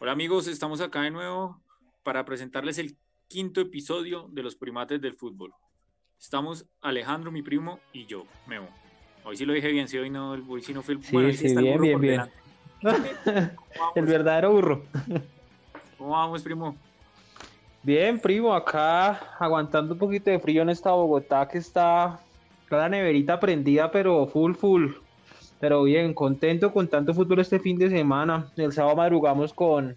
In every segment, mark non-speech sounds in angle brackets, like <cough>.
Hola amigos, estamos acá de nuevo para presentarles el quinto episodio de los primates del fútbol. Estamos Alejandro, mi primo, y yo, Memo. Hoy sí lo dije bien, sí, hoy, no, hoy sí no fue el Sí, sí, el bien, bien, bien. delante. ¿Cómo <laughs> El verdadero burro. ¿Cómo vamos, primo? Bien, primo, acá aguantando un poquito de frío en esta Bogotá que está la neverita prendida, pero full, full. Pero bien, contento con tanto fútbol este fin de semana. El sábado madrugamos con,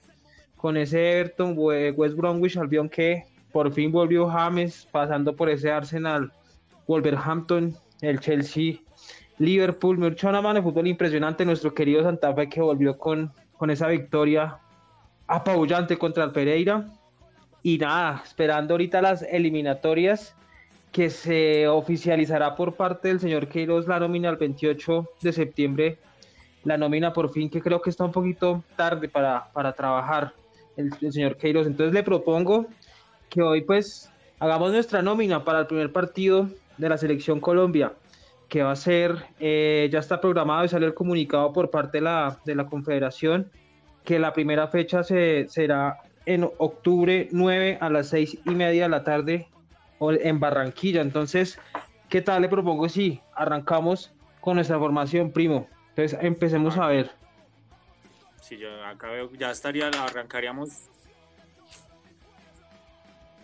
con ese Everton We- West Bromwich Albion que por fin volvió James, pasando por ese Arsenal, Wolverhampton, el Chelsea, Liverpool. Me echó una mano de fútbol impresionante. Nuestro querido Santa Fe que volvió con, con esa victoria apabullante contra el Pereira. Y nada, esperando ahorita las eliminatorias que se oficializará por parte del señor Queiroz la nómina el 28 de septiembre. La nómina por fin, que creo que está un poquito tarde para, para trabajar el, el señor Queiroz. Entonces le propongo que hoy pues hagamos nuestra nómina para el primer partido de la selección Colombia, que va a ser, eh, ya está programado y salió el comunicado por parte de la, de la Confederación, que la primera fecha se, será en octubre 9 a las 6 y media de la tarde en Barranquilla. Entonces, ¿qué tal? Le propongo si arrancamos con nuestra formación, primo. Entonces, empecemos a ver. Si yo acá veo, ya estaría, arrancaríamos.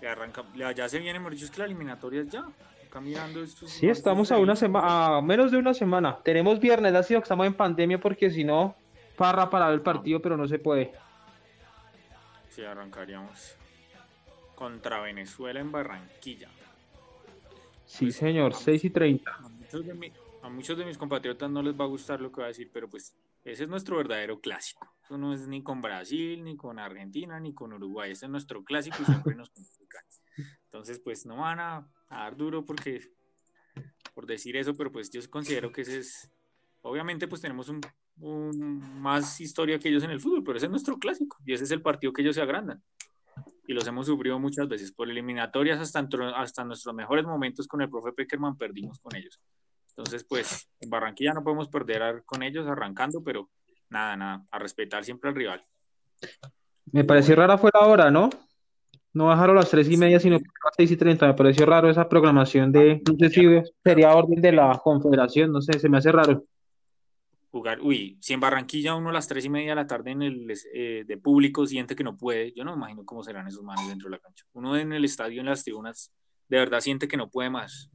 Ya, arranca, ya, ya se viene, Mauricio, es que la eliminatoria es ya. Acá mirando estos. Sí, estamos a una semana, a menos de una semana. Tenemos viernes, ha sido que estamos en pandemia porque si no, farra para el partido, pero no se puede. Sí, arrancaríamos contra Venezuela en Barranquilla. Sí, señor, 6 y 30. A muchos, de mi- a muchos de mis compatriotas no les va a gustar lo que voy a decir, pero pues ese es nuestro verdadero clásico. Eso no es ni con Brasil, ni con Argentina, ni con Uruguay. Ese es nuestro clásico y siempre nos complica. Entonces, pues no van a, a dar duro porque por decir eso, pero pues yo considero que ese es. Obviamente, pues tenemos un, un- más historia que ellos en el fútbol, pero ese es nuestro clásico y ese es el partido que ellos se agrandan. Y los hemos sufrido muchas veces por eliminatorias hasta, entro- hasta nuestros mejores momentos con el profe Peckerman perdimos con ellos. Entonces, pues en Barranquilla no podemos perder con ellos arrancando, pero nada, nada, a respetar siempre al rival. Me pareció rara fue la hora, ¿no? No bajaron las 3 y media, sino a las 6 y 30. Me pareció raro esa programación de, no sé si sería orden de la confederación, no sé, se me hace raro. Jugar, uy, si en Barranquilla uno a las tres y media de la tarde en el eh, de público siente que no puede, yo no me imagino cómo serán esos manos dentro de la cancha. Uno en el estadio, en las tribunas, de verdad siente que no puede más.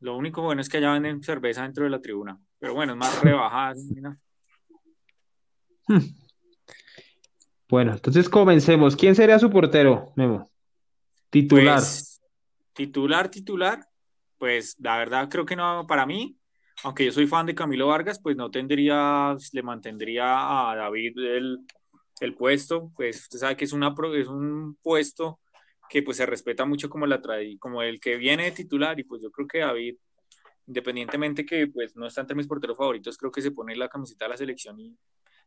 Lo único bueno es que allá venden cerveza dentro de la tribuna, pero bueno, es más <laughs> rebajada. <laughs> Bueno, entonces comencemos. ¿Quién sería su portero, Memo? Titular. Pues, titular, titular, pues la verdad creo que no, para mí, aunque yo soy fan de Camilo Vargas, pues no tendría, le mantendría a David el, el puesto, pues usted sabe que es, una, es un puesto que pues se respeta mucho como, la tradi- como el que viene de titular. Y pues yo creo que David, independientemente que pues no está entre mis porteros favoritos, creo que se pone la camiseta de la selección y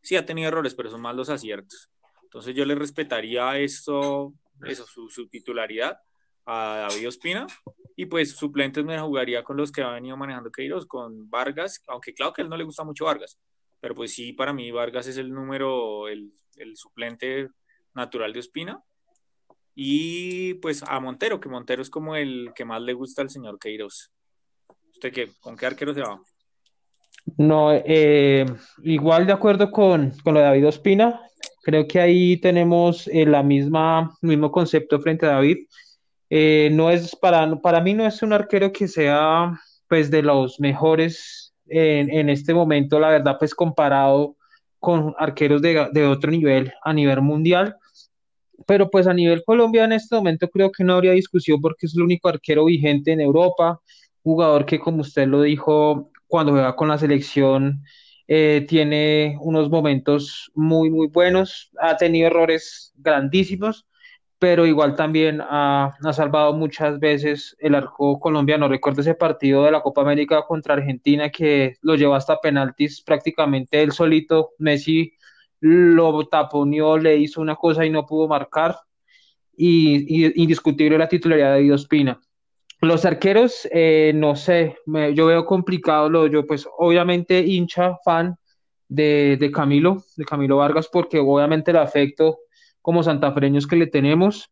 sí ha tenido errores, pero son más los aciertos. Entonces yo le respetaría esto, eso, su, su titularidad a David Ospina y pues suplentes me jugaría con los que ha venido manejando Queiroz, con Vargas, aunque claro que a él no le gusta mucho Vargas, pero pues sí, para mí Vargas es el número, el, el suplente natural de Ospina. Y pues a Montero, que Montero es como el que más le gusta al señor Queiroz. ¿Usted qué? ¿Con qué arquero se va? No, eh, igual de acuerdo con, con lo de David Ospina. Creo que ahí tenemos eh, la misma, mismo concepto frente a David. Eh, no es para, para mí no es un arquero que sea pues de los mejores en, en este momento, la verdad, pues comparado con arqueros de, de otro nivel a nivel mundial. Pero pues a nivel Colombia en este momento creo que no habría discusión porque es el único arquero vigente en Europa, jugador que como usted lo dijo, cuando juega con la selección eh, tiene unos momentos muy, muy buenos, ha tenido errores grandísimos, pero igual también ha, ha salvado muchas veces el arco colombiano. Recuerdo ese partido de la Copa América contra Argentina que lo llevó hasta penaltis prácticamente él solito. Messi lo taponeó, le hizo una cosa y no pudo marcar. Y, y indiscutible la titularidad de David Ospina. Los arqueros, eh, no sé, me- yo veo complicado lo yo, pues obviamente hincha, fan de, de Camilo, de Camilo Vargas, porque obviamente el afecto como santafreños que le tenemos,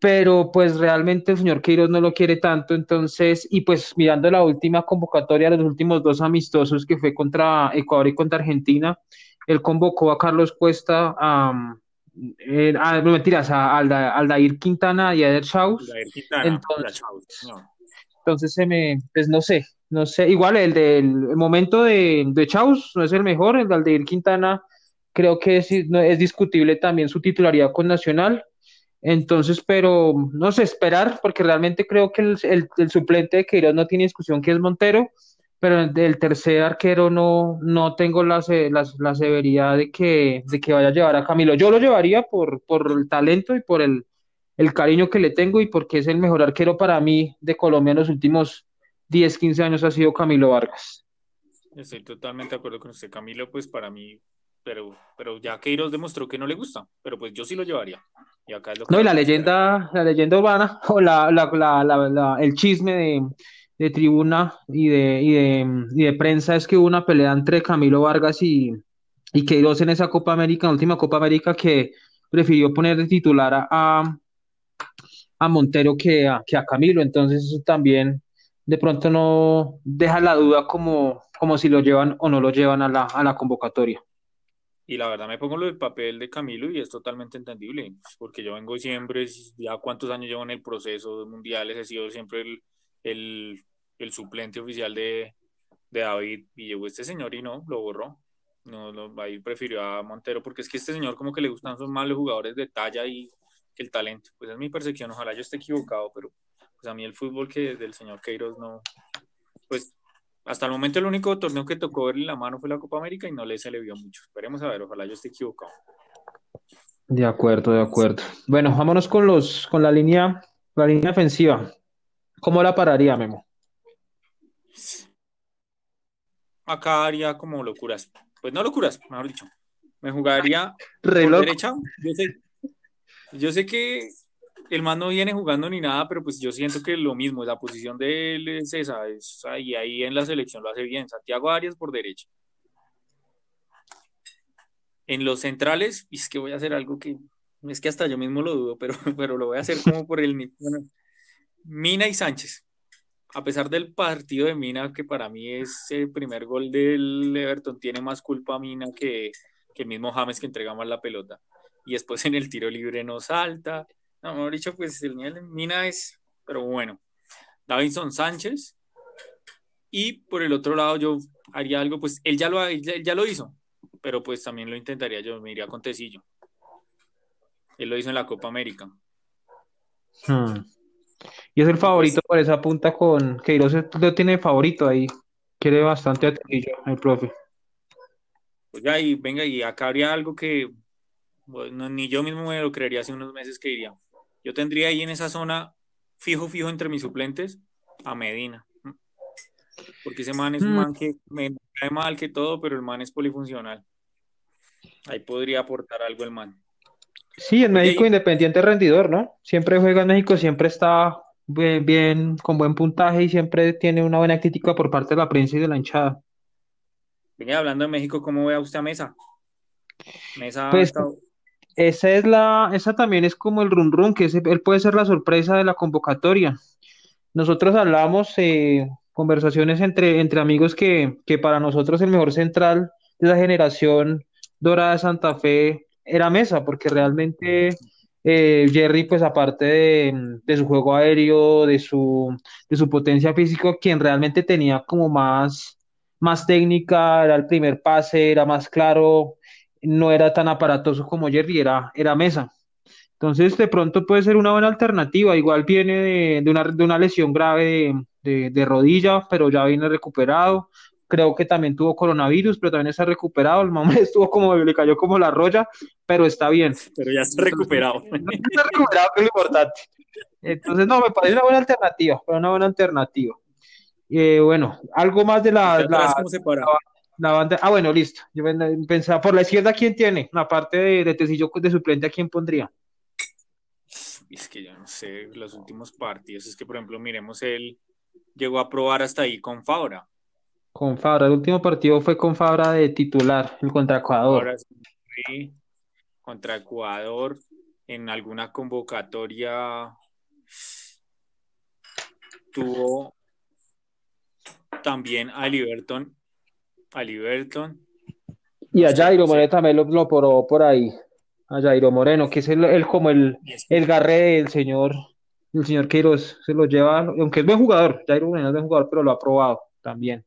pero pues realmente el señor Queiroz no lo quiere tanto, entonces, y pues mirando la última convocatoria, los últimos dos amistosos que fue contra Ecuador y contra Argentina, él convocó a Carlos Cuesta a... Eh, a, no mentiras, a Aldair Quintana y a Eder Chaus. Entonces, entonces se me, pues no sé, no sé, igual el del momento de, de Chaus no es el mejor, el de Aldair Quintana creo que es, es discutible también su titularidad con Nacional. Entonces, pero no sé, esperar, porque realmente creo que el, suplente de Queiroz no tiene discusión, que es Montero, pero el, tercer arquero no, no tengo la, la, la, severidad de que, de que vaya a llevar a Camilo. Yo lo llevaría por, por el talento y por el cariño que le tengo y porque es el mejor arquero para mí de Colombia en los últimos 10, 15 años ha sido Camilo Vargas. Estoy totalmente de acuerdo con usted, Camilo, pues para mí, pero, pero ya Queiroz demostró que no le gusta, pero pues yo sí lo llevaría. Y acá es lo que no, y la leyenda, la leyenda urbana, <laughs> o la, la, la, el chisme de, de tribuna y de, y de, y de, prensa es que hubo una pelea entre Camilo Vargas y, y Queiroz en esa Copa América, en la última Copa América, que prefirió poner de titular a, a Montero que a, que a Camilo, entonces eso también de pronto no deja la duda como, como si lo llevan o no lo llevan a la, a la convocatoria. Y la verdad me pongo lo del papel de Camilo y es totalmente entendible, porque yo vengo siempre, ya cuántos años llevo en el proceso de mundiales, he sido siempre el, el, el suplente oficial de, de, David y llegó este señor y no, lo borró. No, no, ahí prefirió a Montero porque es que este señor como que le gustan son más jugadores de talla y, el talento. Pues es mi percepción, ojalá yo esté equivocado, pero pues a mí el fútbol que del señor Queiroz no, pues hasta el momento el único torneo que tocó verle la mano fue la Copa América y no le se le vio mucho. Esperemos a ver, ojalá yo esté equivocado. De acuerdo, de acuerdo. Bueno, vámonos con los, con la línea, la línea ofensiva. ¿Cómo la pararía, Memo? Acá haría como locuras. Pues no locuras, mejor dicho. Me jugaría Reloj. por derecha. Yo sé que el man no viene jugando ni nada, pero pues yo siento que lo mismo, la posición de él es esa, es ahí, ahí en la selección lo hace bien. Santiago Arias por derecha. En los centrales, es que voy a hacer algo que es que hasta yo mismo lo dudo, pero, <laughs> pero lo voy a hacer como por el bueno, Mina y Sánchez. A pesar del partido de Mina, que para mí es el primer gol del Everton, tiene más culpa Mina que, que el mismo James que entrega más la pelota y después en el tiro libre no salta. No, mejor dicho, pues el nivel de Mina es, pero bueno. Davinson Sánchez. Y por el otro lado yo haría algo, pues él ya lo, ya lo hizo, pero pues también lo intentaría yo, me iría con Tecillo. Él lo hizo en la Copa América. Hmm. Y es el favorito por esa punta con Queiroz lo tiene favorito ahí. Quiere bastante a Tecillo, el profe. Pues ya, y venga, y acá habría algo que bueno, ni yo mismo me lo creería hace unos meses que iría. Yo tendría ahí en esa zona, fijo, fijo entre mis suplentes, a Medina. Porque ese man es un mm. man que me cae mal que todo, pero el man es polifuncional. Ahí podría aportar algo el man. Sí, en México independiente rendidor, ¿no? Siempre juega en México, siempre está bien, bien, con buen puntaje y siempre tiene una buena crítica por parte de la prensa y de la hinchada. Venga, hablando de México, ¿cómo ve a usted a Mesa? Mesa pues, esa es la, esa también es como el run run, que él puede ser la sorpresa de la convocatoria. Nosotros hablamos eh, conversaciones entre, entre amigos que, que para nosotros el mejor central de la generación dorada de Santa Fe era Mesa, porque realmente eh, Jerry, pues aparte de, de, su juego aéreo, de su, de su potencia física, quien realmente tenía como más, más técnica, era el primer pase, era más claro, no era tan aparatoso como Jerry, era, era Mesa. Entonces, de pronto puede ser una buena alternativa. Igual viene de, una, de una, lesión grave de, rodilla, pero ya viene recuperado. Creo que también tuvo coronavirus, pero también está recuperado. El mamá <laughs> estuvo como, le cayó como la roya, pero está bien. Pero ya está recuperado. <laughs> está recuperado, que es lo importante. Entonces, no, me parece una buena alternativa, pero una buena alternativa. Eh, bueno, algo más de la, la, la banda, ah, bueno, listo. Yo pensaba, por la izquierda, ¿quién tiene? Aparte de, de Tecillo de suplente, ¿a quién pondría? Es que yo no sé, los últimos partidos, es que por ejemplo, miremos, él llegó a probar hasta ahí con Fabra. Con Fabra, el último partido fue con Fabra de titular, el contra Ecuador. Sí, contra Ecuador en alguna convocatoria tuvo también a Liberton, a Liberton. Y a Jairo Moreno también lo, lo poró por ahí. A Jairo Moreno, que es el, el como el, el garre del señor, el señor Queiroz se lo lleva, aunque es buen jugador, Jairo Moreno es buen jugador, pero lo ha probado también.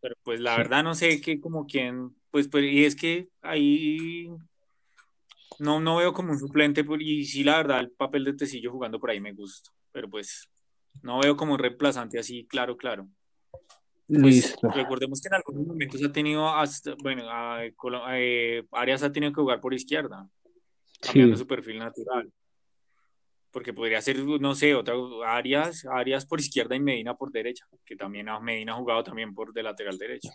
Pero pues la verdad no sé qué como quién, pues, pues y es que ahí no, no veo como un suplente, y sí la verdad el papel de Tecillo jugando por ahí me gusta, pero pues no veo como un reemplazante así, claro, claro. Pues, Listo. recordemos que en algunos momentos ha tenido, hasta, bueno, a, eh, Arias ha tenido que jugar por izquierda, cambiando Sí. su perfil natural. Porque podría ser, no sé, otra Arias, Arias por izquierda y Medina por derecha, que también Medina ha jugado también por de lateral derecho.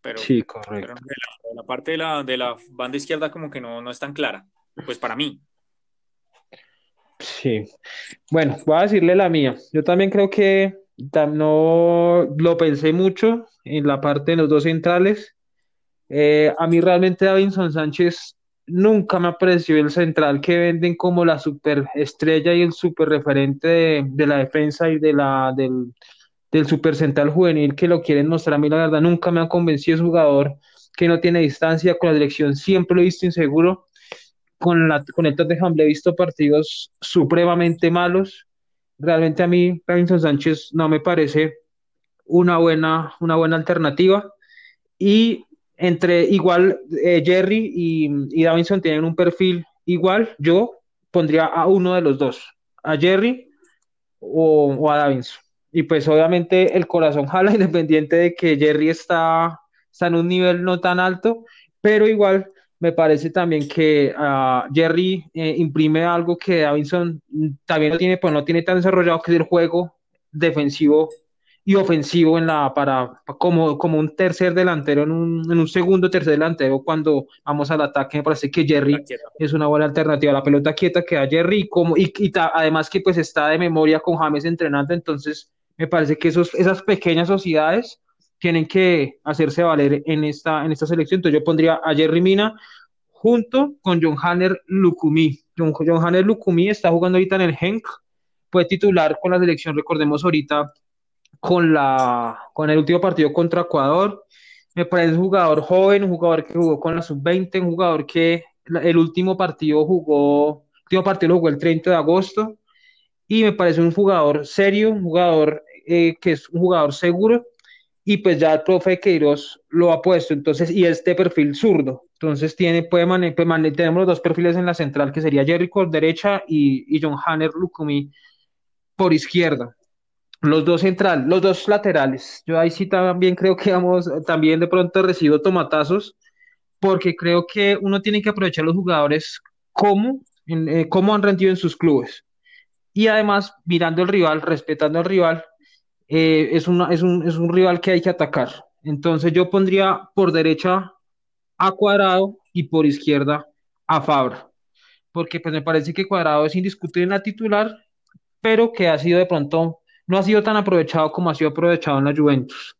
Pero, Sí, pero correcto. sé, la, la parte de la, de la banda izquierda como que no, no es tan clara, pues para mí. Sí. Bueno, voy a decirle la mía. Yo también creo que no lo pensé mucho en la parte de los dos centrales. Eh, a mí realmente Davinson Sánchez nunca me pareció el central que venden como la superestrella y el super referente de, la defensa y de la, del, del super central juvenil que lo quieren mostrar. A mí la verdad nunca me ha convencido ese jugador que no tiene distancia con la dirección, siempre lo he visto inseguro con, con el Tottenham le he visto partidos supremamente malos. Realmente a mí, Davinson Sánchez no me parece una buena, una buena alternativa. Y entre igual eh, Jerry y, y, Davinson tienen un perfil igual, yo pondría a uno de los dos, a Jerry o, o a Davinson. Y pues obviamente el corazón jala, <laughs> independiente de que Jerry está, está en un nivel no tan alto, pero igual me parece también que uh, Jerry eh, imprime algo que Davinson también no tiene, pues no tiene tan desarrollado, que es el juego defensivo y ofensivo en la para como, como un tercer delantero en un, en un segundo tercer delantero cuando vamos al ataque. Me parece que Jerry es una buena alternativa. La pelota quieta que da Jerry como, y, y ta, además que pues está de memoria con James entrenando. Entonces me parece que esos, esas pequeñas sociedades tienen que hacerse valer en esta, en esta selección. Entonces yo pondría a Jerry Mina junto con John Hanner Lukumi. John, Hanner Lukumi está jugando ahorita en el Henk, fue titular con la selección, recordemos ahorita, con, la, con el último partido contra Ecuador. Me parece un jugador joven, un jugador que jugó con la sub-20, un jugador que el último partido jugó, el último partido lo jugó el 30 de agosto, y me parece un jugador serio, un jugador eh, que es un jugador seguro, y pues ya el profe Queiroz lo ha puesto, entonces, y este perfil zurdo, entonces tiene, puede mane pues mane tenemos los dos perfiles en la central, que sería Jerry por derecha y, y John Hanner Lukumi por izquierda. Los dos central, los dos laterales. Yo ahí sí también creo que vamos, también de pronto recibo tomatazos, porque creo que uno tiene que aprovechar los jugadores como, eh, como han rendido en sus clubes. Y además, mirando el rival, respetando al rival, eh, es, una, es, un, es un rival que hay que atacar. Entonces yo pondría por derecha a Cuadrado y por izquierda a Fabra, porque pues me parece que Cuadrado es indiscutible en la titular, pero que ha sido de pronto, no ha sido tan aprovechado como ha sido aprovechado en la Juventus.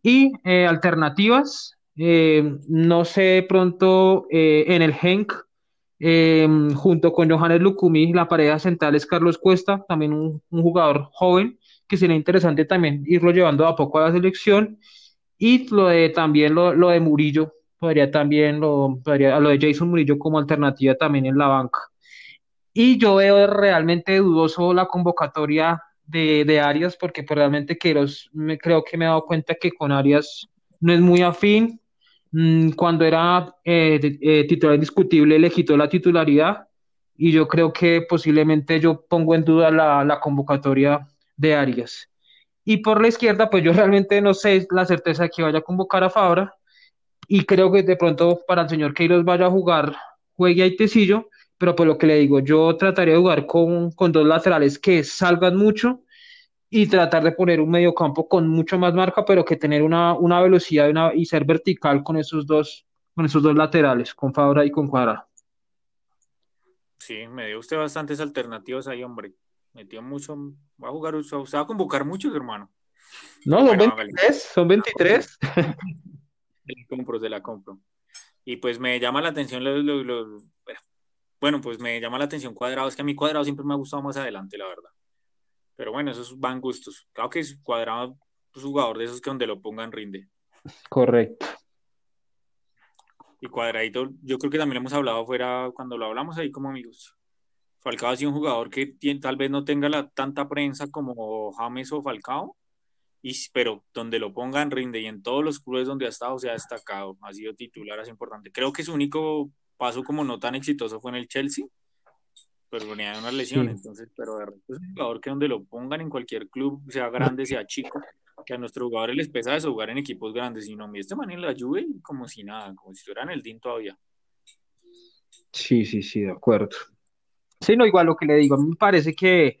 Y eh, alternativas, eh, no sé, pronto en el Henk, junto con Johannes Lucumi, la pareja central es Carlos Cuesta, también un, jugador joven, que sería interesante también irlo llevando a poco a la selección. Y lo de, también lo, lo de Murillo, podría también lo, podría, lo de Jason Murillo como alternativa también en la banca. Y yo veo realmente dudoso la convocatoria de, de Arias, porque pues realmente Queiroz me, creo que me he dado cuenta que con Arias no es muy afín. Mm, Cuando era eh, eh, titular indiscutible le quitó la titularidad y yo creo que posiblemente yo pongo en duda la, la convocatoria de Arias. Y por la izquierda, pues yo realmente no sé la certeza de que vaya a convocar a Fabra y creo que de pronto para el señor Queiroz vaya a jugar, juegue a Itecillo, pero por lo que le digo, yo trataría de jugar con, con dos laterales que salgan mucho y tratar de poner un medio campo con mucho más marca, pero que tener una, una velocidad y, y ser vertical con esos dos, con esos dos laterales, con Fabra y con Cuadrado. Sí, me dio usted bastantes alternativas ahí, hombre. Metió mucho, va a jugar, usted va a convocar muchos, hermano. No, son 23, son 23. la compro, se la compro. Y pues me llama la atención bueno, pues me llama la atención cuadrado, es que a mí cuadrado siempre me ha gustado más adelante, la verdad. Pero bueno, esos van gustos. Claro que es cuadrado, pues jugador de esos que donde lo pongan rinde. Correcto. Y cuadradito, yo creo que también hemos hablado fuera, cuando lo hablamos ahí como amigos. Falcao ha sido un jugador que tal vez no tenga la, tanta prensa como James o Falcao, y, pero donde lo pongan rinde y en todos los clubes donde ha estado se ha destacado, ha sido titular, es importante. Creo que su único paso como no tan exitoso fue en el Chelsea, pero venía de una lesión, entonces, pero de es un jugador que donde lo pongan en cualquier club, sea grande, sea chico, que a nuestros jugadores les pesa eso jugar en equipos grandes, y no, mi este man en la Juve como si nada, como si estuviera en el DIN todavía. Sí, sí, sí, de acuerdo. Sí, no, igual lo que le digo, me parece que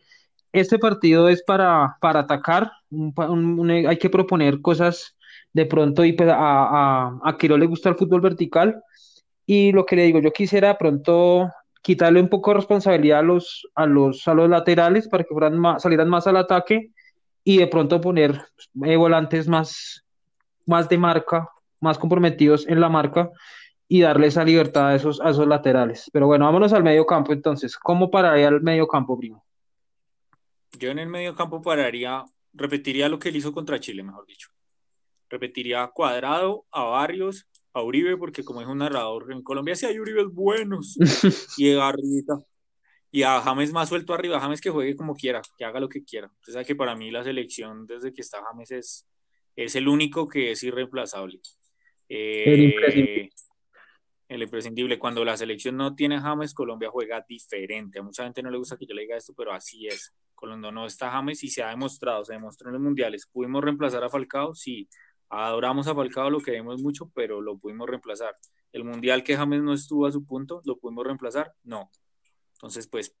este partido es para, para atacar, hay que proponer cosas de pronto y pues a, a, a no le gusta el fútbol vertical. Y lo que le digo, yo quisiera de pronto quitarle un poco de responsabilidad a los, a los, a los laterales para que fueran más, salieran más al ataque y de pronto poner eh, volantes más, más de marca, más comprometidos en la marca y darle esa libertad a esos, a esos laterales. Pero bueno, vámonos al medio campo entonces. ¿Cómo pararía el medio campo, primo? Yo en el medio campo pararía, repetiría lo que él hizo contra Chile, mejor dicho. Repetiría cuadrado a Barrios, a Uribe, porque como es un narrador, en Colombia sí hay Uribes buenos. <laughs> y arriba. Y a James más suelto arriba, James que juegue como quiera, que haga lo que quiera. Entonces, que para mí la selección, desde que está James, es, es el único que es irreemplazable. Eh, el imprescindible. Cuando la selección no tiene James, Colombia juega diferente. A mucha gente no le gusta que yo le diga esto, pero así es. Colombia no está James y se ha demostrado, se demostró en los mundiales. ¿Pudimos reemplazar a Falcao? Sí. Adoramos a Falcao, lo queremos mucho, pero lo pudimos reemplazar. El mundial que James no estuvo a su punto, ¿lo pudimos reemplazar? No. Entonces, pues,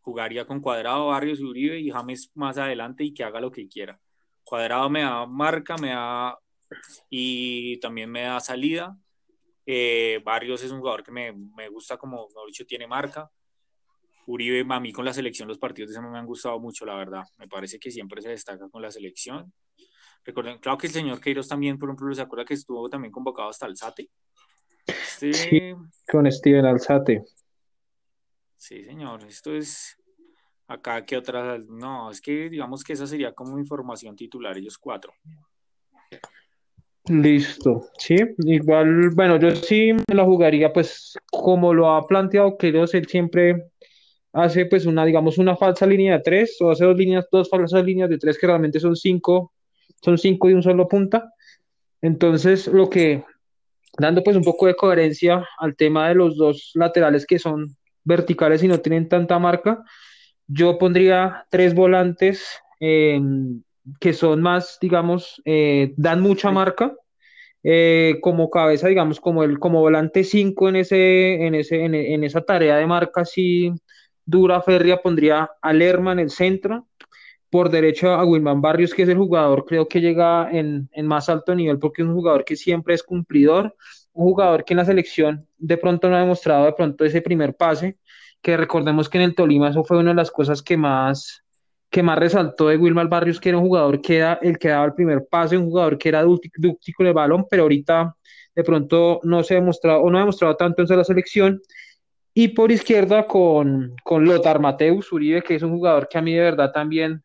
jugaría con Cuadrado, Barrios Uribe y James más adelante y que haga lo que quiera. Cuadrado me da marca, me da y también me da salida eh, Barrios es un jugador que me, me gusta, como dicho, tiene marca. Uribe, a mí con la selección, los partidos de ese me han gustado mucho, la verdad. Me parece que siempre se destaca con la selección. Recuerden, claro que el señor Queiroz también, por ejemplo, se acuerda que estuvo también convocado hasta Alzate. Sí, con Steven Alzate. Sí, señor, esto es acá que otras, no, es que digamos que esa sería como información titular, ellos cuatro. Listo, sí, igual, bueno, yo sí me la jugaría, pues, como lo ha planteado Queiroz, él siempre hace, pues, una, digamos, una falsa línea de tres, o hace dos líneas, dos falsas líneas de tres que realmente son cinco, son cinco y un solo punta. Entonces, lo que, dando pues un poco de coherencia al tema de los dos laterales que son verticales y no tienen tanta marca, yo pondría tres volantes, eh, que son más, digamos, eh, dan mucha marca, eh, como cabeza, digamos, como el como volante 5 en, ese, en, ese, en, esa tarea de marca así dura, férrea, pondría a Lerma en el centro, por derecho a Wilman Barrios, que es el jugador, creo que llega en, en más alto nivel, porque es un jugador que siempre es cumplidor, un jugador que en la selección de pronto no ha demostrado de pronto ese primer pase, que recordemos que en el Tolima eso fue una de las cosas que más que más resaltó de Wilmar Barrios, que era un jugador que era el que daba el primer pase, un jugador que era dúctico el balón, pero ahorita de pronto no se ha demostrado o no ha demostrado tanto en la selección. Y por izquierda con, con Lothar Mateus Uribe, que es un jugador que a mí de verdad también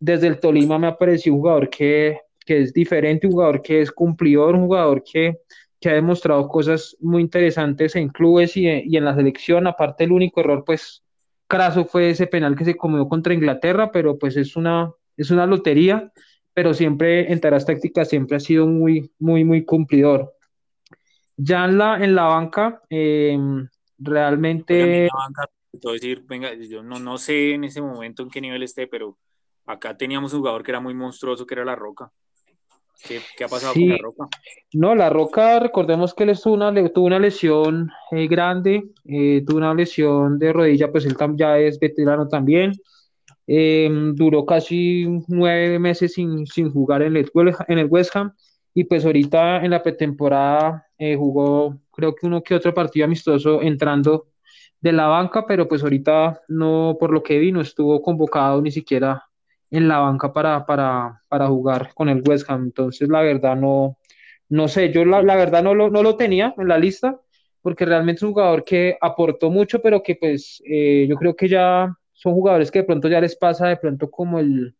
desde el Tolima me ha parecido un jugador que, que es diferente, un jugador que es cumplidor, un jugador que, que ha demostrado cosas muy interesantes en clubes y, y en la selección. Aparte, el único error, pues, Craso fue ese penal que se comió contra Inglaterra, pero pues es una, es una lotería, pero siempre en tareas tácticas siempre ha sido muy, muy, muy cumplidor. Ya en la, en la banca, em, realmente... decir, venga, yo no, no sé en ese momento en qué nivel esté, pero acá teníamos un jugador que era muy monstruoso, que era La Roca. ¿Qué, ha pasado con La Roca? No, La Roca, recordemos que él tuvo una, tuvo una lesión eh, grande, eh, tuvo una lesión de rodilla, pues él ya es veterano también. Em, duró casi nueve meses sin, jugar en el, en el West Ham y pues ahorita en la pretemporada eh, jugó creo que uno que otro partido amistoso entrando de la banca, pero pues ahorita no, por lo que vi, no estuvo convocado ni siquiera en la banca para, para, para jugar con el West Ham. Entonces, la verdad, no, no sé, yo la, la verdad no lo, no lo tenía en la lista, porque realmente es un jugador que aportó mucho, pero que pues eh, yo creo que ya son jugadores que de pronto ya les pasa de pronto como el,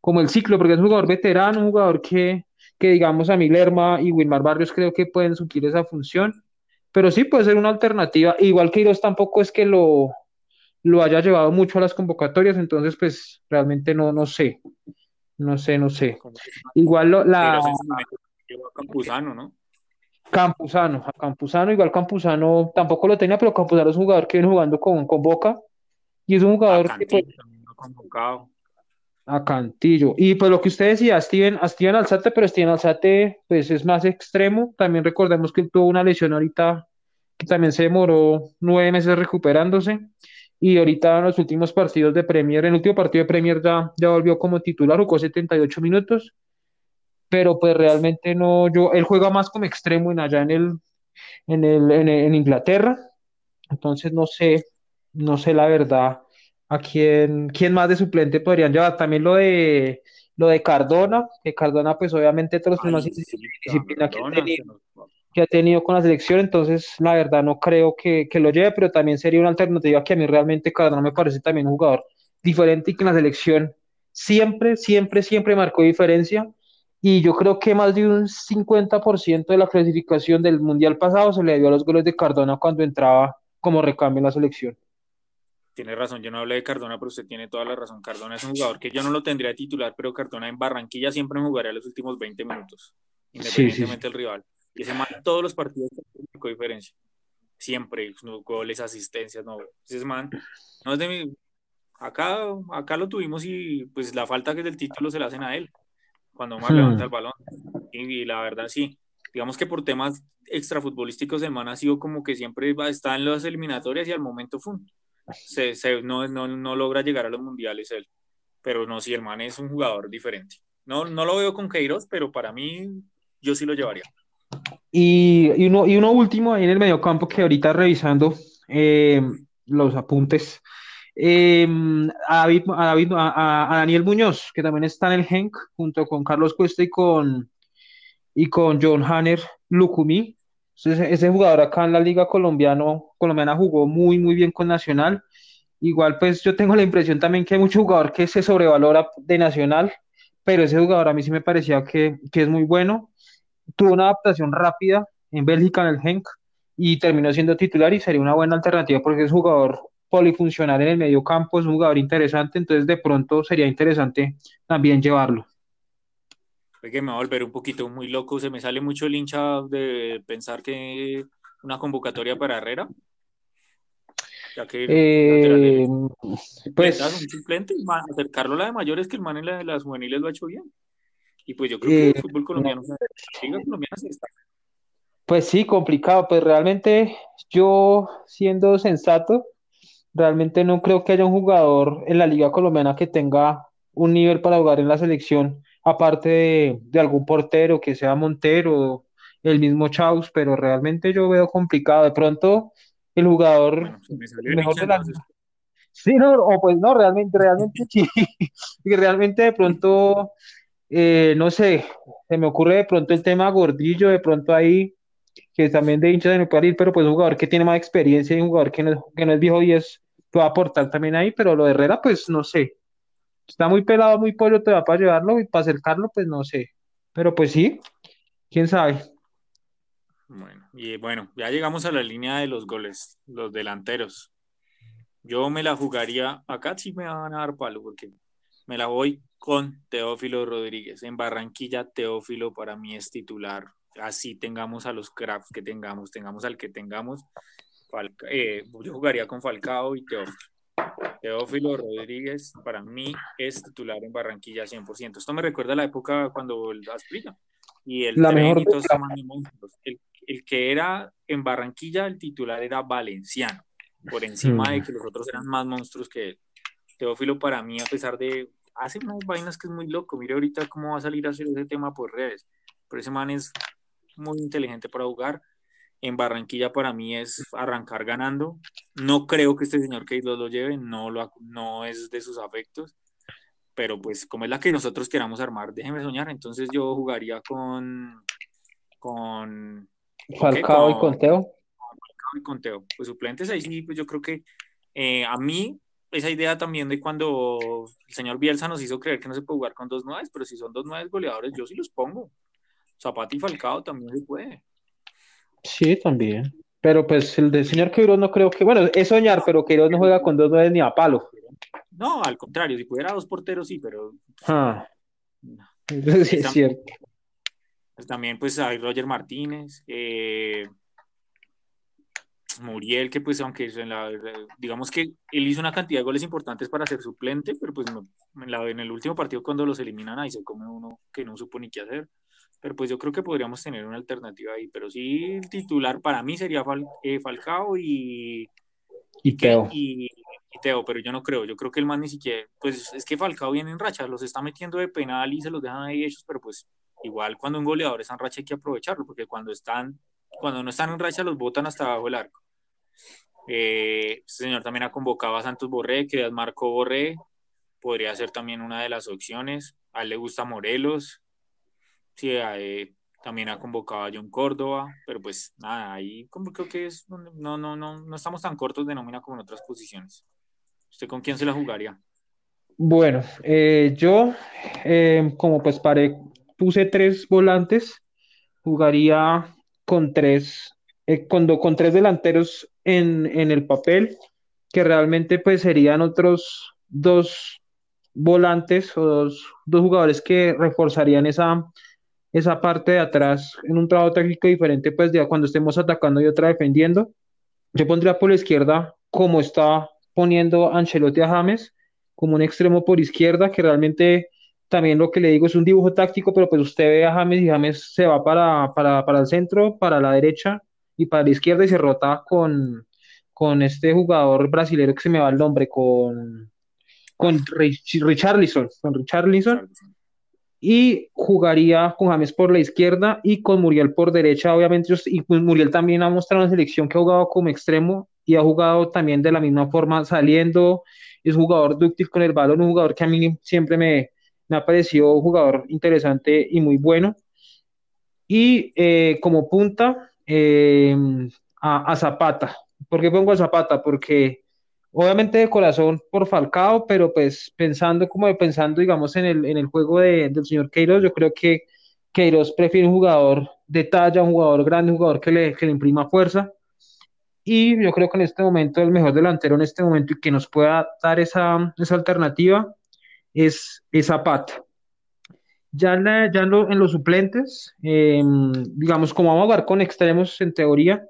como el ciclo, porque es un jugador veterano, un jugador que, que digamos a Milerma y Wilmar Barrios creo que pueden suplir esa función, pero sí puede ser una alternativa, igual que Iros tampoco es que lo, lo haya llevado mucho a las convocatorias, entonces pues realmente no, no sé, no sé, no sé. Igual lo, la... Campuzano, ¿no? Campuzano, Campuzano, igual Campuzano tampoco lo tenía, pero Campuzano es un jugador que viene jugando con, con Boca y es un jugador a que pues, convocado. A Cantillo. Y pues lo que usted decía, Steven, a Steven Alzate, pero Steven Alzate pues es más extremo. También recordemos que él tuvo una lesión ahorita que también se demoró nueve meses recuperándose. Y ahorita en los últimos partidos de Premier, en el último partido de Premier ya, ya volvió como titular, jugó 78 minutos pero pues realmente no, yo, él juega más como extremo en allá en el, en el, en, Inglaterra, entonces no sé, no sé la verdad a quién, quién más de suplente podrían llevar, también lo de lo de Cardona, que Cardona pues obviamente todos los que, que, ha tenido, con la selección, entonces la verdad no creo que, que, lo lleve, pero también sería una alternativa que a mí realmente Cardona me parece también un jugador diferente y que en la selección siempre, siempre, siempre marcó diferencia y yo creo que más de un 50% de la clasificación del Mundial pasado se le dio a los goles de Cardona cuando entraba como recambio en la selección. Tiene razón, yo no hablé de Cardona, pero usted tiene toda la razón. Cardona es un jugador que yo no lo tendría titular, pero Cardona en Barranquilla siempre me jugaría los últimos 20 minutos, independientemente del rival. Y ese man todos los partidos con diferencia. Siempre, goles, asistencias, no. Ese man, no es de mi... Acá, acá lo tuvimos y pues la falta que del título se la hacen a él cuando más levanta el balón. Y, la verdad sí, digamos que por temas extrafutbolísticos el man ha sido como que siempre va, está en las eliminatorias y al momento se, se, no, no, no, logra llegar a los mundiales él. Pero no, si el man es un jugador diferente. No, no lo veo con Queiroz, pero para mí yo sí lo llevaría. Y, y, uno, y uno último ahí en el mediocampo que ahorita revisando eh, los apuntes Em, a, David, a, Daniel Muñoz, que también está en el Genk, junto con Carlos Cuesta y con, y con John Hanner Lucumí. ese jugador acá en la Liga Colombiano, Colombiana jugó muy, muy bien con Nacional. Igual, pues yo tengo la impresión también que hay mucho jugador que se sobrevalora de Nacional, pero ese jugador a mí sí me parecía que, que es muy bueno. Tuvo una adaptación rápida en Bélgica en el Genk y terminó siendo titular y sería una buena alternativa porque es jugador polifuncional en el medio campo, es un jugador interesante, entonces de pronto sería interesante también llevarlo. que me va a volver un poquito muy loco, se me sale mucho el hincha de pensar que una convocatoria para Herrera. Ya que eh, pues un suplente, acercarlo a la de mayores que el man en la de las juveniles lo ha hecho bien. Y pues yo creo que el eh, fútbol colombiano, se está. Pues sí, complicado. Pues realmente yo, siendo sensato, Realmente no creo que haya un jugador en la liga colombiana que tenga un nivel para jugar en la selección, aparte de, algún portero que sea Montero, el mismo Chaus, pero realmente yo veo complicado. De pronto, el jugador mejor de la Sí, no, o pues no, realmente, realmente <laughs> sí. y realmente de pronto, eh, no sé, se me ocurre de pronto el tema Gordillo, de pronto ahí, que también de hincha de mi país, pero pues un jugador que tiene más experiencia y un jugador que no, que no es viejo y es va a aportar también ahí, pero lo de Herrera, pues no sé. Está muy pelado, muy pollo te va para llevarlo y para acercarlo, pues no sé. Pero pues sí, quién sabe. Bueno, y bueno, ya llegamos a la línea de los goles, los delanteros. Yo me la jugaría, acá sí me van a dar palo, porque me la voy con Teófilo Rodríguez. En Barranquilla, Teófilo para mí es titular. Así tengamos a los crafts que tengamos, tengamos al que tengamos, eh, yo jugaría con Falcao y Teófilo. Teófilo Rodríguez para mí es titular en Barranquilla 100%. Esto me recuerda a la época cuando el Asprilla y el la mejor el, el, que era en Barranquilla el titular era Valenciano, por encima de que los otros eran más monstruos que él. Teófilo para mí, a pesar de hace unas vainas que es muy loco, mire ahorita cómo va a salir a hacer ese tema por redes, pero ese man es muy inteligente para jugar en Barranquilla para mí es arrancar ganando. No creo que este señor Keylor lo lleve, no, lo, no es de sus afectos. pero pues como es la que nosotros queramos armar, déjeme soñar, entonces yo jugaría con... con Falcao y Conteo. Falcao y Conteo. Pues suplentes ahí sí, pues yo creo que eh, a mí esa idea también de cuando el señor Bielsa nos hizo creer que no se puede jugar con dos nueve, pero si son dos nueve goleadores, yo sí los pongo. Zapata y Falcao también se puede. Sí, también. Pero pues el del señor Queiroz no creo que, bueno, es soñar, pero Queiroz no juega con dos nueve ni a palo. No, al contrario, si pudiera dos porteros sí, pero. Ah. <laughs> Sí, es cierto. Pues también, pues hay Roger Martínez, eh, Muriel, que pues aunque digamos que él hizo una cantidad de goles importantes para ser suplente, pero pues en, el último partido cuando los eliminan ahí se come uno que no supo ni qué hacer. Pero pues yo creo que podríamos tener una alternativa ahí. Pero sí, el titular para mí sería eh, Falcao y, y Teo. Y, Teo, pero yo no creo. Yo creo que el man ni siquiera. Pues es que Falcao viene en racha, los está metiendo de penal y se los dejan ahí hechos, pero pues igual cuando un goleador está en racha hay que aprovecharlo, porque cuando están. Cuando no están en racha los botan hasta abajo del arco. Eh, este señor también ha convocado a Santos Borré, que Marco Borré, podría ser también una de las opciones. A él le gusta Morelos, sí, eh, también ha convocado a John Córdoba, pero pues nada, ahí como creo que es no, no, no, no estamos tan cortos de nómina como en otras posiciones. ¿Usted con quién se la jugaría? Bueno, eh, yo como pues paré, puse tres volantes, jugaría con tres, con, con tres delanteros en, el papel, que realmente pues serían otros dos volantes o dos, jugadores que reforzarían esa, esa parte de atrás en un trabajo táctico diferente, pues ya cuando estemos atacando y otra defendiendo. Yo pondría por la izquierda, como está poniendo Ancelotti a James, como un extremo por izquierda, que realmente también lo que le digo es un dibujo táctico, pero pues usted ve a James y James se va para, para, para el centro, para la derecha, y para la izquierda y se rota con, con este jugador brasileño que se me va el nombre, con, con Richarlison, con Richarlison, y jugaría con James por la izquierda y con Muriel por derecha, obviamente, y pues Muriel también ha mostrado una selección que ha jugado como extremo y ha jugado también de la misma forma saliendo, es jugador dúctil con el balón, un jugador que a mí siempre me, me ha parecido un jugador interesante y muy bueno. Y eh, como punta, Em, a, Zapata. ¿Por qué pongo a Zapata? Porque obviamente de corazón por Falcao, pero pues pensando como de pensando, digamos, en el, en el juego de, del señor Queiroz, yo creo que Queiroz prefiere un jugador de talla, un jugador grande, un jugador que le, que le imprima fuerza. Y yo creo que en este momento el mejor delantero en este momento y que nos pueda dar esa, esa alternativa es, es Zapata. Ya, en, ya en, los suplentes, em, digamos, como vamos a jugar con extremos en teoría,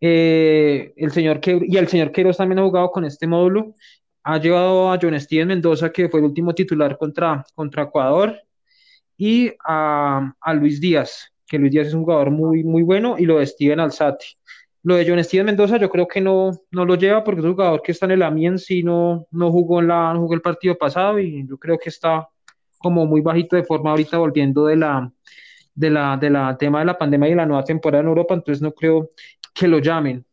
eh, el señor que, y el señor Queiroz también ha jugado con este módulo, ha llevado a John Steven Mendoza, que fue el último titular contra, contra Ecuador, y a, a, Luis Díaz, que Luis Díaz es un jugador muy, muy bueno, y lo de Steven Alzati. Lo de John Steven Mendoza yo creo que no, no lo lleva porque es un jugador que está en el Amiens y no, no, jugó en la, no jugó el partido pasado y yo creo que está como muy bajito de forma ahorita volviendo de la, de la, de la tema de la pandemia y la nueva temporada en Europa, entonces no creo que lo llamen.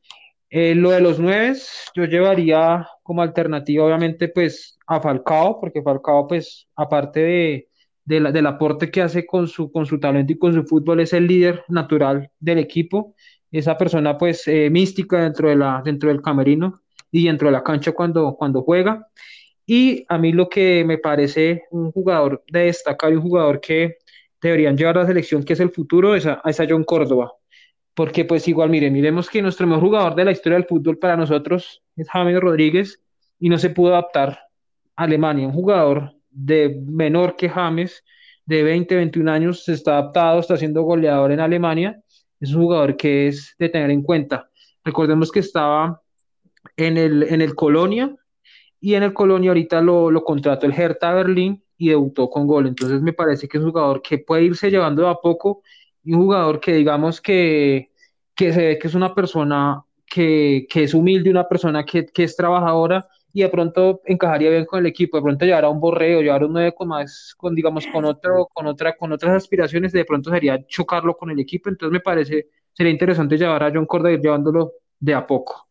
Eh, lo de los nueve, yo llevaría como alternativa, obviamente, pues a Falcao, porque Falcao, pues, aparte de, de la, del aporte que hace con su, con su talento y con su fútbol, es el líder natural del equipo, esa persona, pues, eh, mística dentro, de la, dentro del camerino y dentro de la cancha cuando, cuando juega. Y a mí lo que me parece un jugador de destacar y un jugador que deberían llevar a la selección, que es el futuro, es a, John Córdoba. Porque pues igual, miren, miremos que nuestro mejor jugador de la historia del fútbol para nosotros es James Rodríguez y no se pudo adaptar a Alemania. Un jugador de menor que James, de 20, 21 años, se está adaptado, está siendo goleador en Alemania. Es un jugador que es de tener en cuenta. Recordemos que estaba en el, en el Colonia, y en el Colonia ahorita lo, lo contrató el Hertha Berlín y debutó con gol. Entonces me parece que es un jugador que puede irse llevando a poco y un jugador que digamos que, que se ve que es una persona que, que es humilde, una persona que, que, es trabajadora y de pronto encajaría bien con el equipo, de pronto llevar a un borreo, llevar a un 9 con más, con digamos con otro, con otra, con otras aspiraciones, de pronto sería chocarlo con el equipo, entonces me parece, sería interesante llevar a John Córdoba y llevándolo de a poco.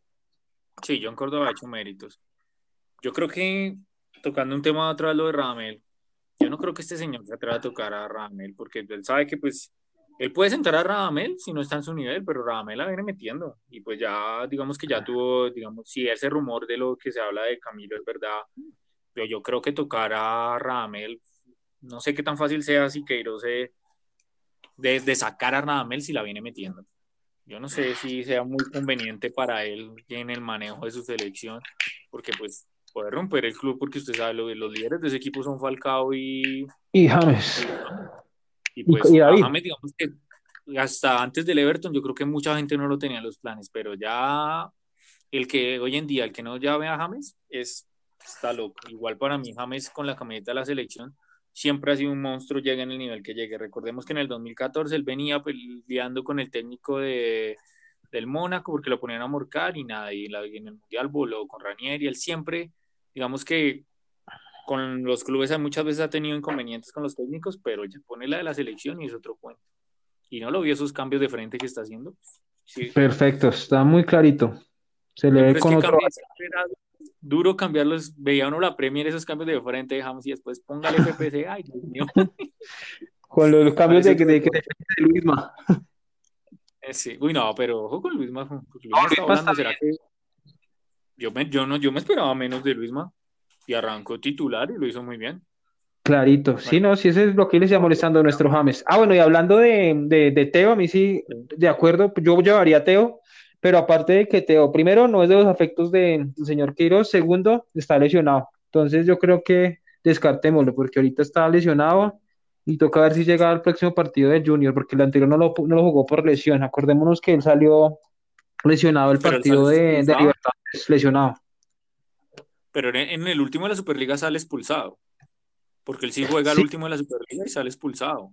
Sí, John Córdoba ha hecho méritos. Yo creo que tocando un tema otra vez lo de Ramel, yo no creo que este señor se atreva a tocar a Radamel, porque él sabe que pues él puede sentar a Radamel si no está en su nivel, pero Radamel la viene metiendo. Y pues ya, digamos que ya tuvo, digamos, si ese rumor de lo que se habla de Camilo es verdad, pero yo creo que tocar a Radamel, no sé qué tan fácil sea si Queiroz de, de sacar a Radamel si la viene metiendo. Yo no sé si sea muy conveniente para él en el manejo de su selección, porque pues puede romper el club, porque usted sabe, lo, los líderes de ese equipo son Falcao y... Y James. Y pues y, James, digamos que hasta antes del Everton, yo creo que mucha gente no lo tenía en los planes, pero ya el que hoy en día, el que no ya ve a James, es, está loco. Igual para mí, James con la camiseta de la selección siempre ha sido un monstruo, llega en el nivel que llegue. Recordemos que en el 2014 él venía peleando con el técnico de, del Mónaco porque lo ponían a morcar y nada, y en el Mundial voló con Ranieri, él siempre, digamos que con los clubes muchas veces ha tenido inconvenientes con los técnicos, pero ya pone la de la selección y es otro cuento. Y no lo vio esos cambios de frente que está haciendo. Perfecto, está muy clarito. Se le ve con otro duro cambiarlos, veía uno la Premier, esos cambios de frente, dejamos y después póngale <laughs> FPC, ay Dios mío. <laughs> Con los cambios de, de, de, de Luisma. Eh, sí, uy no, pero ojo con Luisma. Luisma ¿será que... yo, me, yo, no, yo me esperaba menos de Luisma y arrancó titular y lo hizo muy bien. Clarito, sí, no, sí, ese es lo que les está molestando a nuestro James. Ah, bueno, y hablando de, de, de Teo, a mí sí, de acuerdo, yo llevaría a Teo, pero aparte de que Teo, primero, no es de los afectos del señor Quiroz, segundo, está lesionado. Entonces yo creo que descartémoslo, porque ahorita está lesionado y toca ver si llega al próximo partido de Junior, porque el anterior no lo, no lo jugó por lesión. Acordémonos que él salió lesionado el partido de, de Libertadores, lesionado. Pero en el último de la Superliga sale expulsado, porque él sí juega el último de la Superliga y sale expulsado.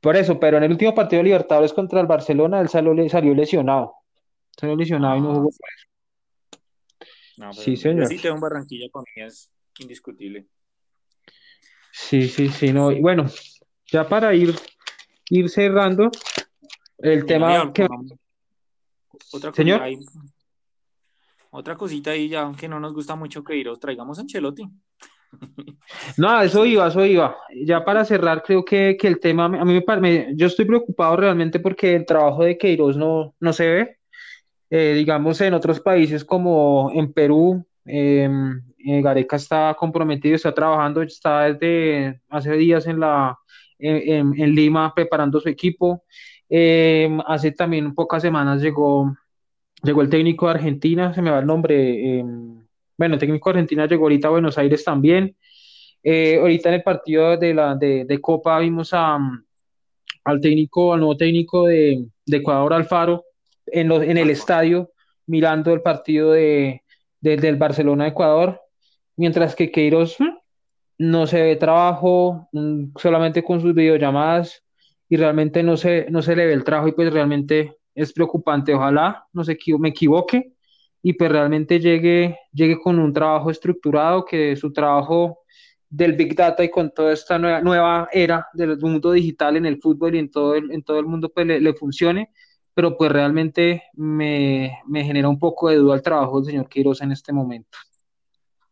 Por eso, pero en el último partido de Libertadores contra el Barcelona, él salió, salió lesionado. Salió lesionado y no jugó No, sí, señor. Sí, un Barranquilla con es indiscutible. Sí, sí, sí, no. Y bueno, ya para ir, ir cerrando el tema que... Otra Señor. Ahí, otra cosita ahí ya, aunque no nos gusta mucho que ir, traigamos <laughs> a Ancelotti. No, eso iba, eso iba. Ya para cerrar, creo que, que el tema, a mí me, yo estoy preocupado realmente porque el trabajo de Queiroz no, no se ve. Eh, digamos, en otros países como en Perú, em, eh, Gareca está comprometido, está trabajando, está desde hace días en, la, en, Lima preparando su equipo. Em, hace también pocas semanas llegó, llegó el técnico de Argentina, se me va el nombre. Em, bueno, el técnico de Argentina llegó ahorita a Buenos Aires también. Eh, ahorita en el partido de, la, de, de Copa vimos a, al técnico, al nuevo técnico de, de Ecuador, Alfaro, en, los, en el estadio mirando el partido de, del Barcelona-Ecuador, mientras que Queiroz mm, no se ve trabajo, mm, solamente con sus videollamadas y realmente no se, no se le ve el trabajo y pues realmente es preocupante. Ojalá no se me equivoque y pues realmente llegue, llegue con un trabajo estructurado, que su trabajo del Big Data y con toda esta nueva, nueva era del mundo digital en el fútbol y en todo el, en todo el mundo pues le, le funcione pero pues realmente me, genera un poco de duda el trabajo del señor Queiroz en este momento.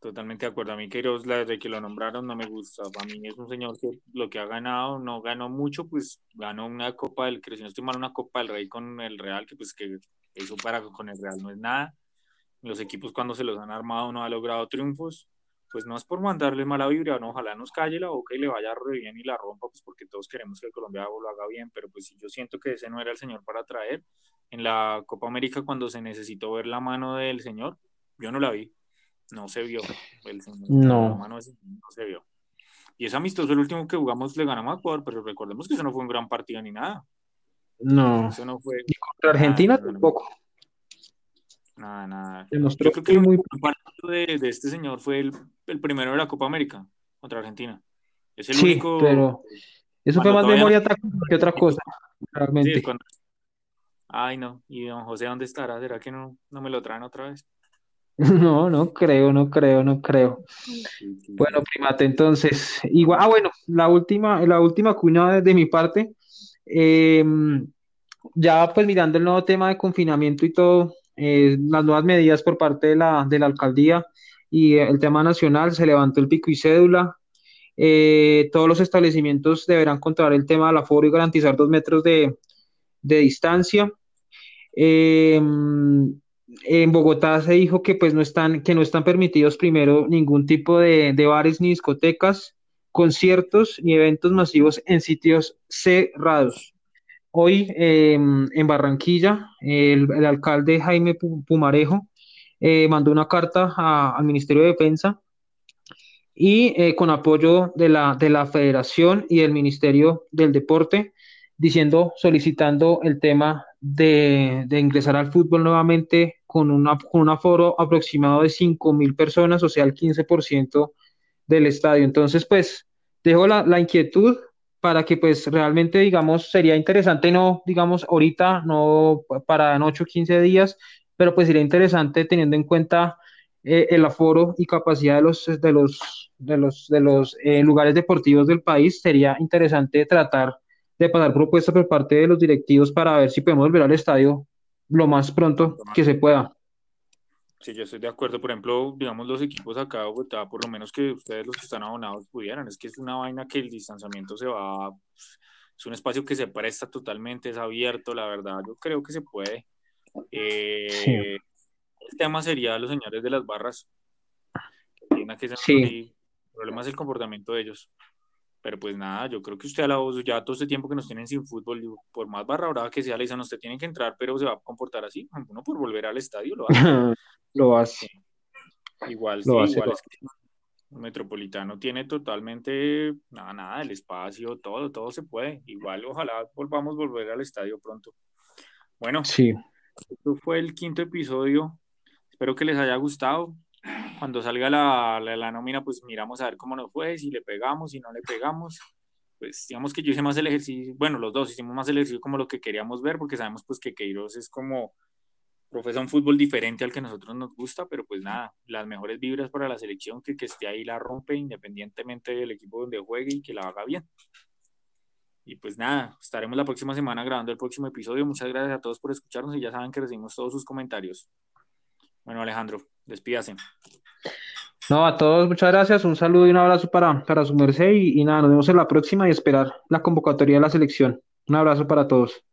Totalmente de acuerdo. A mí Queiroz, desde que lo nombraron, no me gusta. Para mí es un señor que lo que ha ganado, no ganó mucho, pues ganó una Copa del, si no estoy mal, una Copa del Rey con el Real, que pues que eso para con el Real no es nada. Los equipos cuando se los han armado no ha logrado triunfos pues no es por mandarle mala vibra, no, ojalá nos calle la boca y le vaya re bien y la rompa, pues porque todos queremos que el colombiano lo haga bien, pero pues si yo siento que ese no era el señor para traer, en la Copa América cuando se necesitó ver la mano del señor, yo no la vi, no se vio, el no. no se vio. Y es amistoso el último que jugamos le ganamos a Ecuador, pero recordemos que eso no fue un gran partido ni nada. No. Eso no fue. Y contra Argentina tampoco. Nada, nada. Yo creo que el muy... partido de, de, este señor fue el, el, primero de la Copa América contra Argentina. Es el sí, único. Pero eso fue más memoria que otra cosa, realmente. Sí, cuando... Ay, no. ¿Y don José dónde estará? ¿Será que no, no me lo traen otra vez? <laughs> No, no creo, no creo, no creo. Bueno, primate, entonces, igual, ah, bueno, la última, la última cuña de mi parte. Eh, ya pues mirando el nuevo tema de confinamiento y todo, eh, las nuevas medidas por parte de la, de la alcaldía y el tema nacional, se levantó el pico y cédula. Eh, todos los establecimientos deberán controlar el tema del aforo y garantizar dos metros de, distancia. Eh, en Bogotá se dijo que pues no están, que no están permitidos primero ningún tipo de, bares ni discotecas, conciertos ni eventos masivos en sitios cerrados. Hoy em, en Barranquilla, el, alcalde Jaime Pumarejo eh, mandó una carta al Ministerio de Defensa y eh, con apoyo de la, de la Federación y del Ministerio del Deporte, diciendo, solicitando el tema de, ingresar al fútbol nuevamente con, una, con un aforo aproximado de 5 mil personas, o sea, el 15% del estadio. Entonces, pues, dejo la, la, inquietud para que, pues, realmente, digamos, sería interesante, no, digamos, ahorita, no para en 8 o 15 días, pero pues sería interesante teniendo en cuenta eh, el aforo y capacidad de los, de los, de los, de los eh, lugares deportivos del país, sería interesante tratar de pasar propuestas por parte de los directivos para ver si podemos volver al estadio lo más pronto que se pueda. Sí, yo estoy de acuerdo. Por ejemplo, digamos, los equipos acá de Bogotá, por lo menos que ustedes los que están abonados pudieran. Es que es una vaina que el distanciamiento se va. Es un espacio que se presta totalmente, es abierto, la verdad. Yo creo que se puede. Eh, el tema sería los señores de las barras. Que sí. El problema es el comportamiento de ellos. Pero pues nada, yo creo que usted a la voz, ya todo este tiempo que nos tienen sin fútbol, por más barra brava que sea, le dicen, usted tiene que entrar, pero se va a comportar así. Uno por volver al estadio lo hace. <laughs> lo hace. Igual, sí, igual es que el Metropolitano tiene totalmente, nada, nada, el espacio, todo, todo se puede. Igual, ojalá volvamos a volver al estadio pronto. Bueno, sí. esto fue el quinto episodio Espero que les haya gustado. Cuando salga la, la, nómina, pues miramos a ver cómo nos fue, si le pegamos, si no le pegamos. Pues digamos que yo hice más el ejercicio, bueno, los dos hicimos más el ejercicio como lo que queríamos ver, porque sabemos pues que Queiroz es como profesa un fútbol diferente al que nosotros nos gusta, pero pues nada, las mejores vibras para la selección, que, que esté ahí la rompe independientemente del equipo donde juegue y que la haga bien. Y pues nada, estaremos la próxima semana grabando el próximo episodio. Muchas gracias a todos por escucharnos y ya saben que recibimos todos sus comentarios. Bueno, Alejandro, despídase. No, a todos muchas gracias, un saludo y un abrazo para, para su merced y, y nada, nos vemos en la próxima y esperar la convocatoria de la selección. Un abrazo para todos.